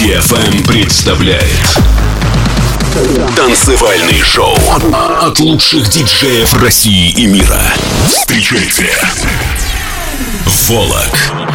DFM представляет Танцевальный шоу от лучших диджеев России и мира. Встречайте Волок.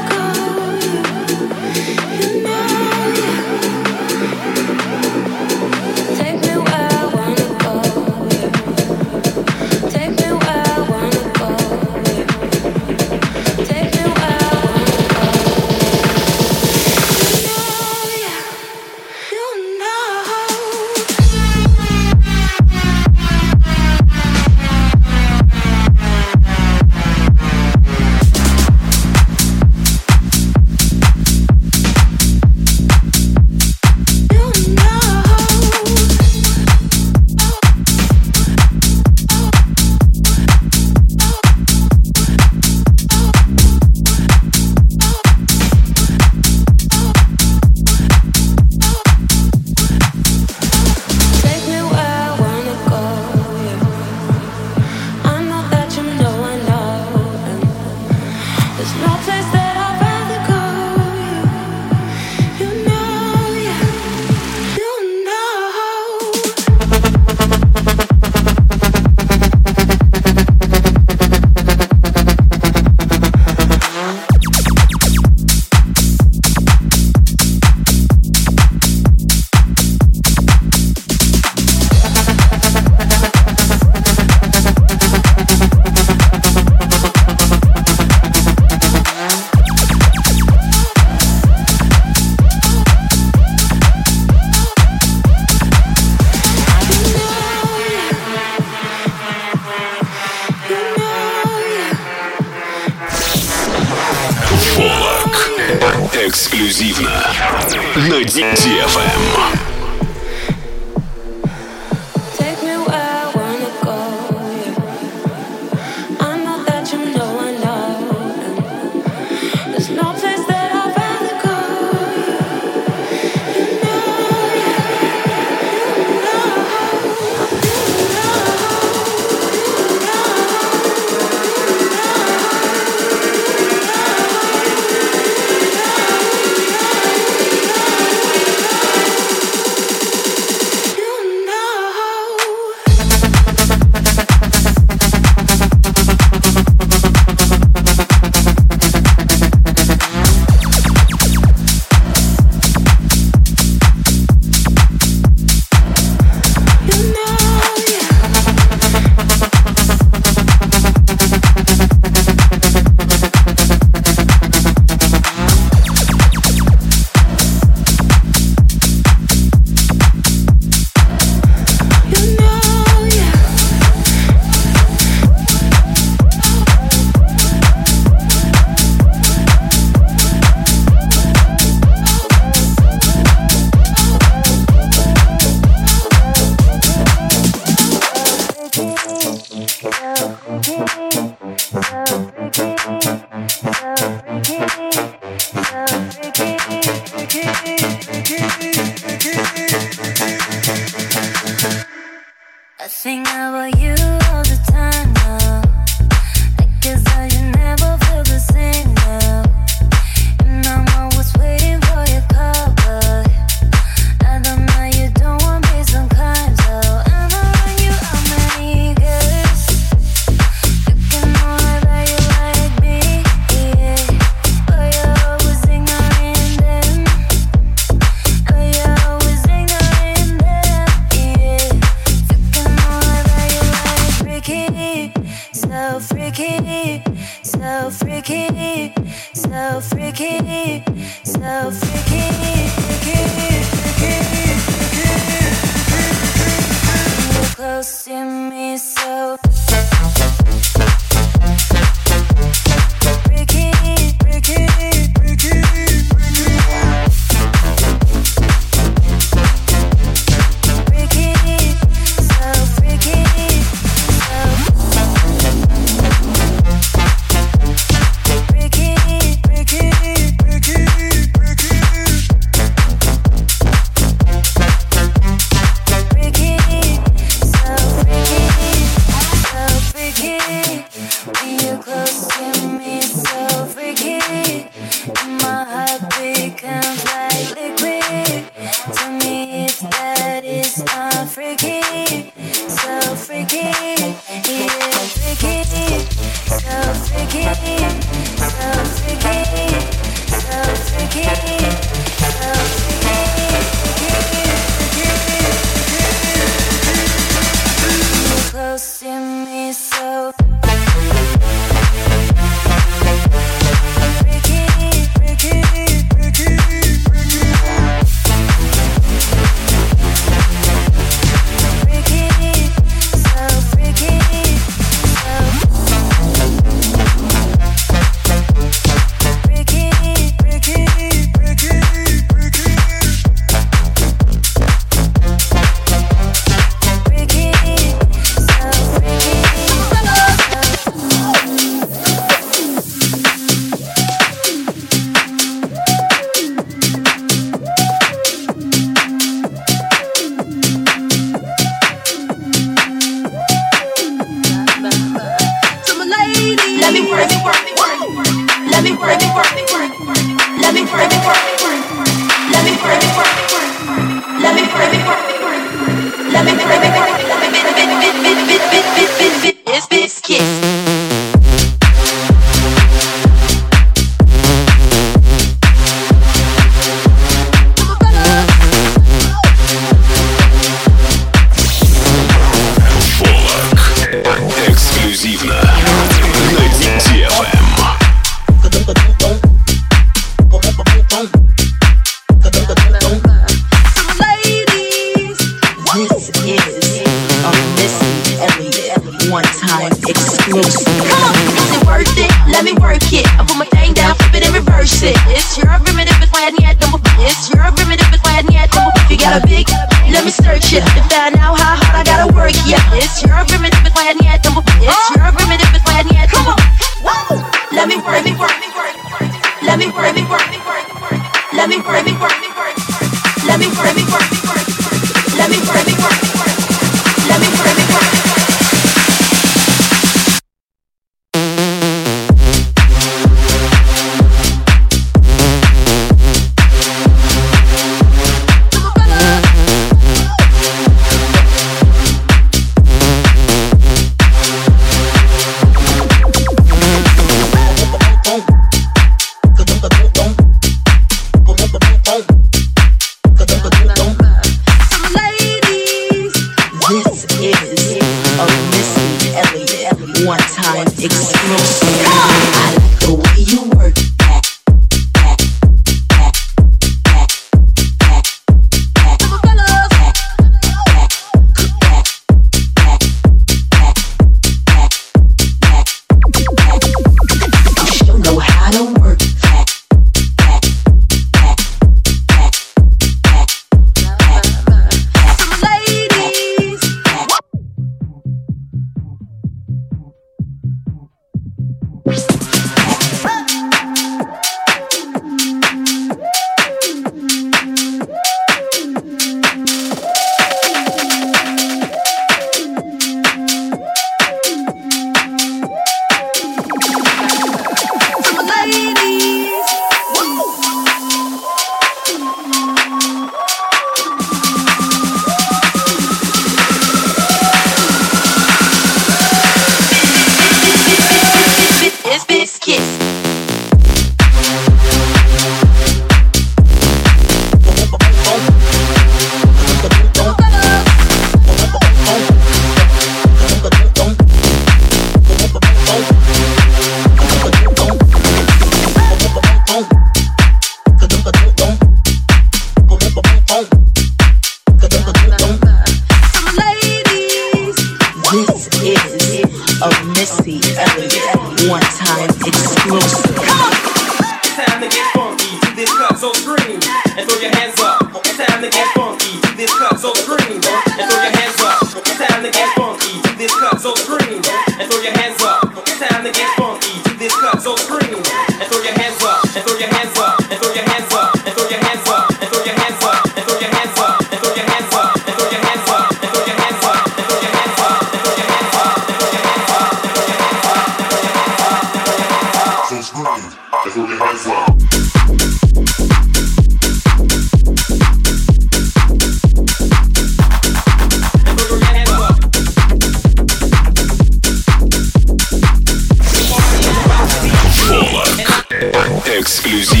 Exclusive.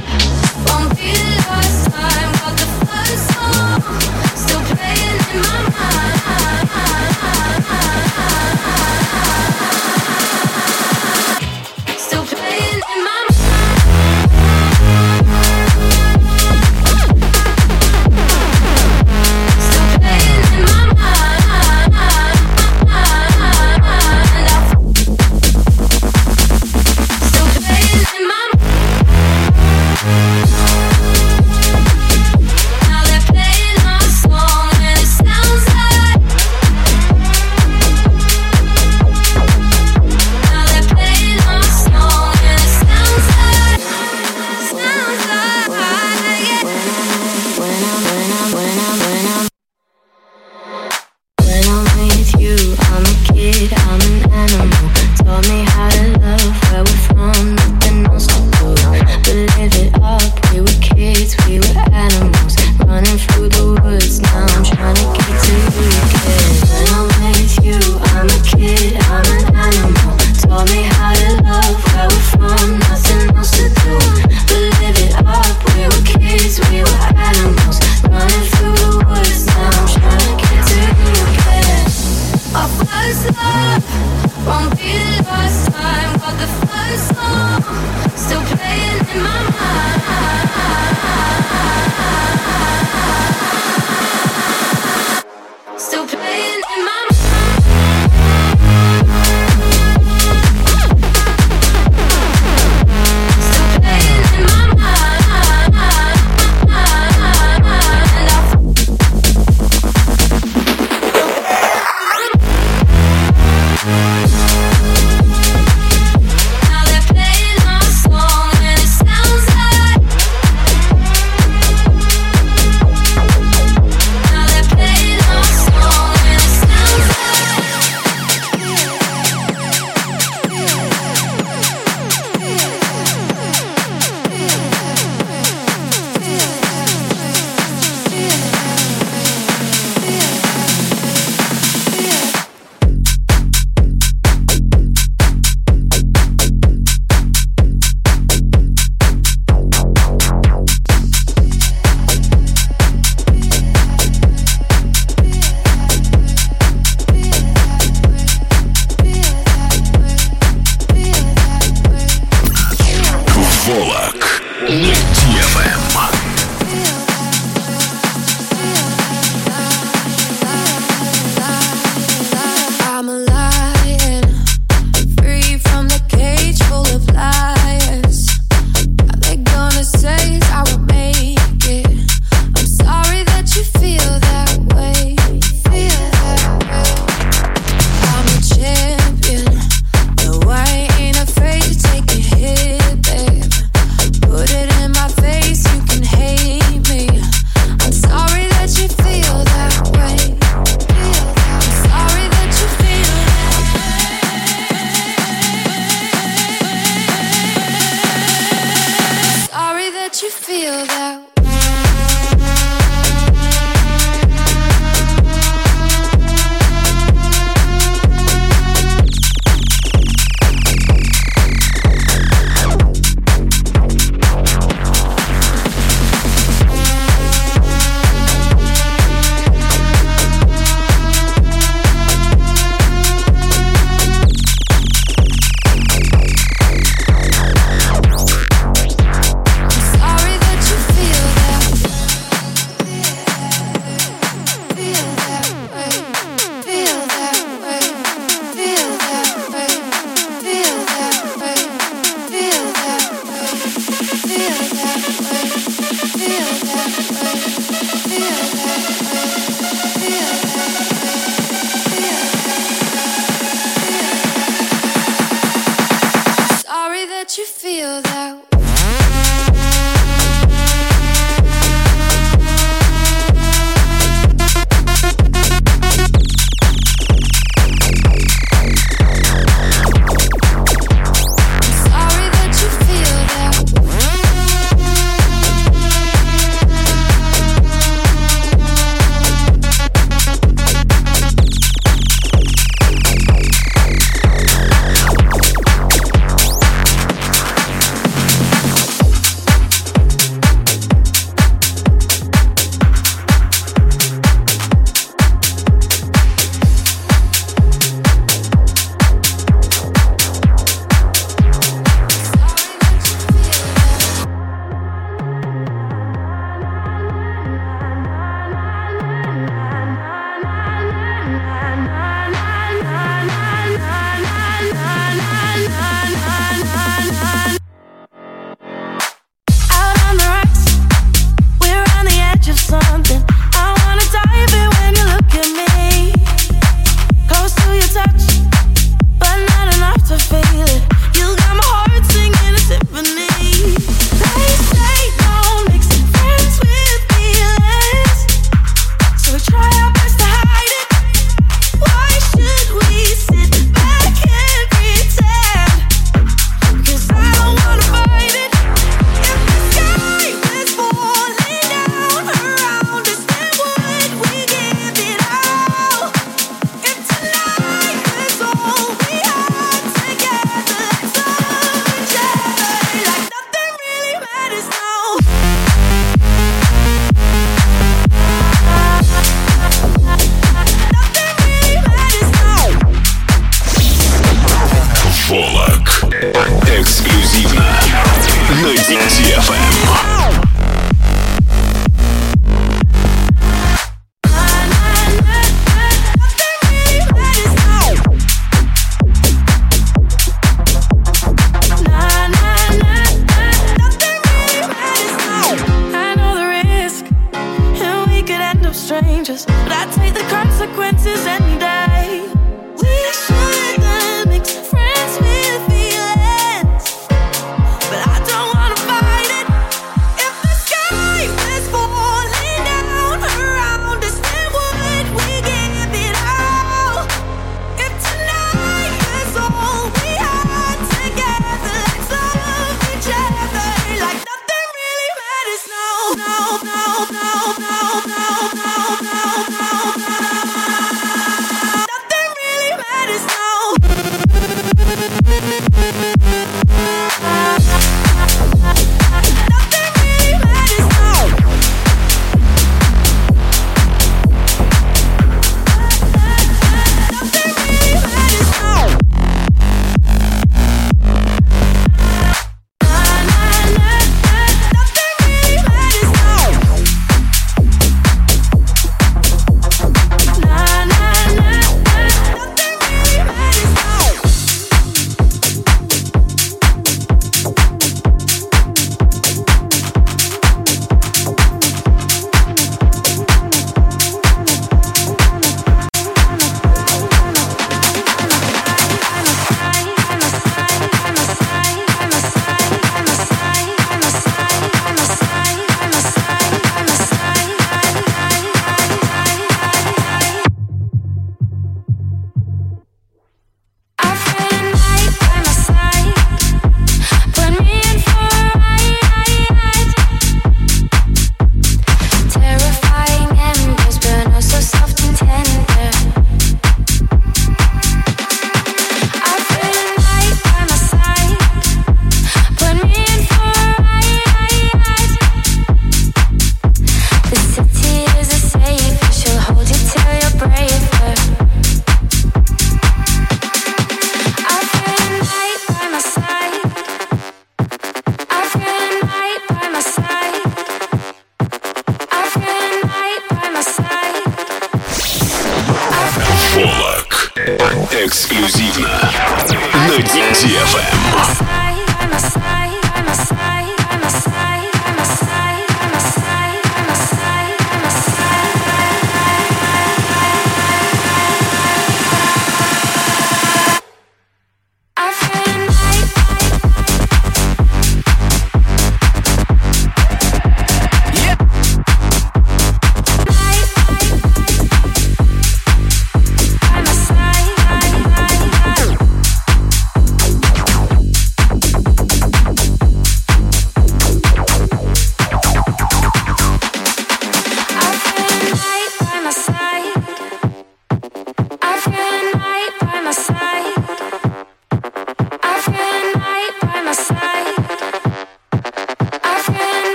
Yeah.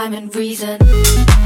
rhyme and reason.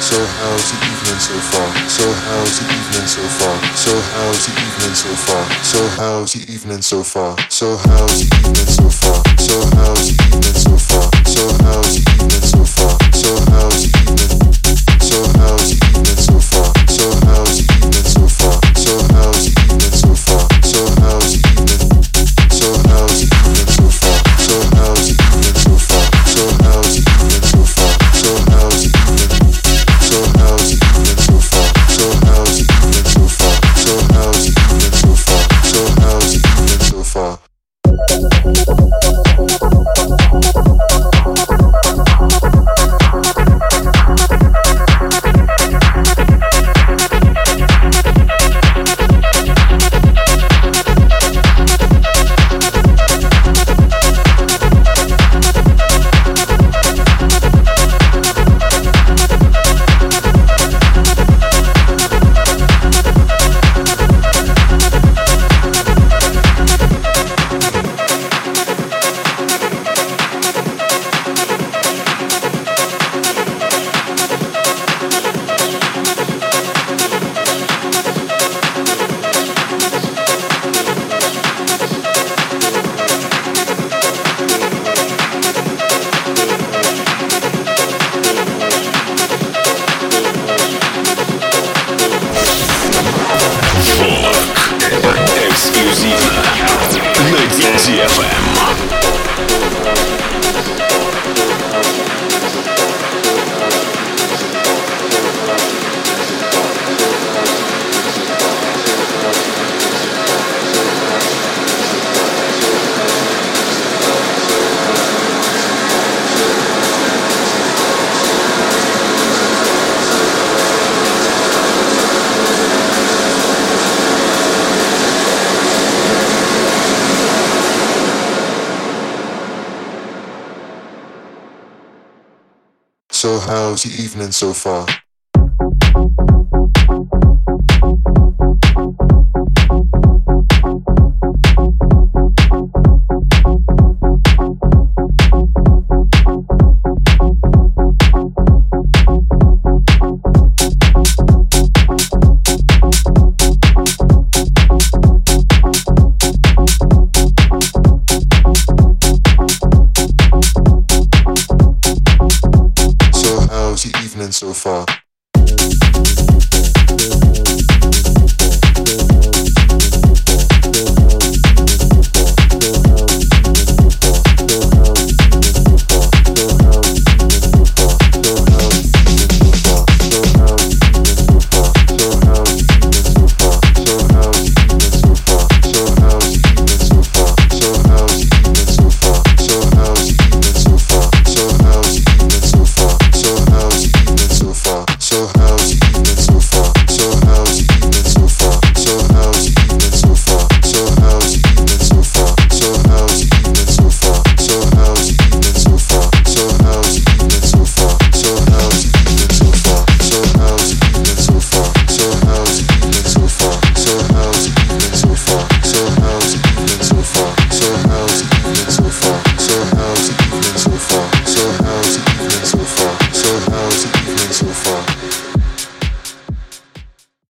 So how's the evening so far? So how's the evening so far? So how's the evening so far? So how's the evening so far? So how's the evening so far? So how's the evening so far? So how's the evening so far? So how's the evening? So how's the evening how's your evening so far?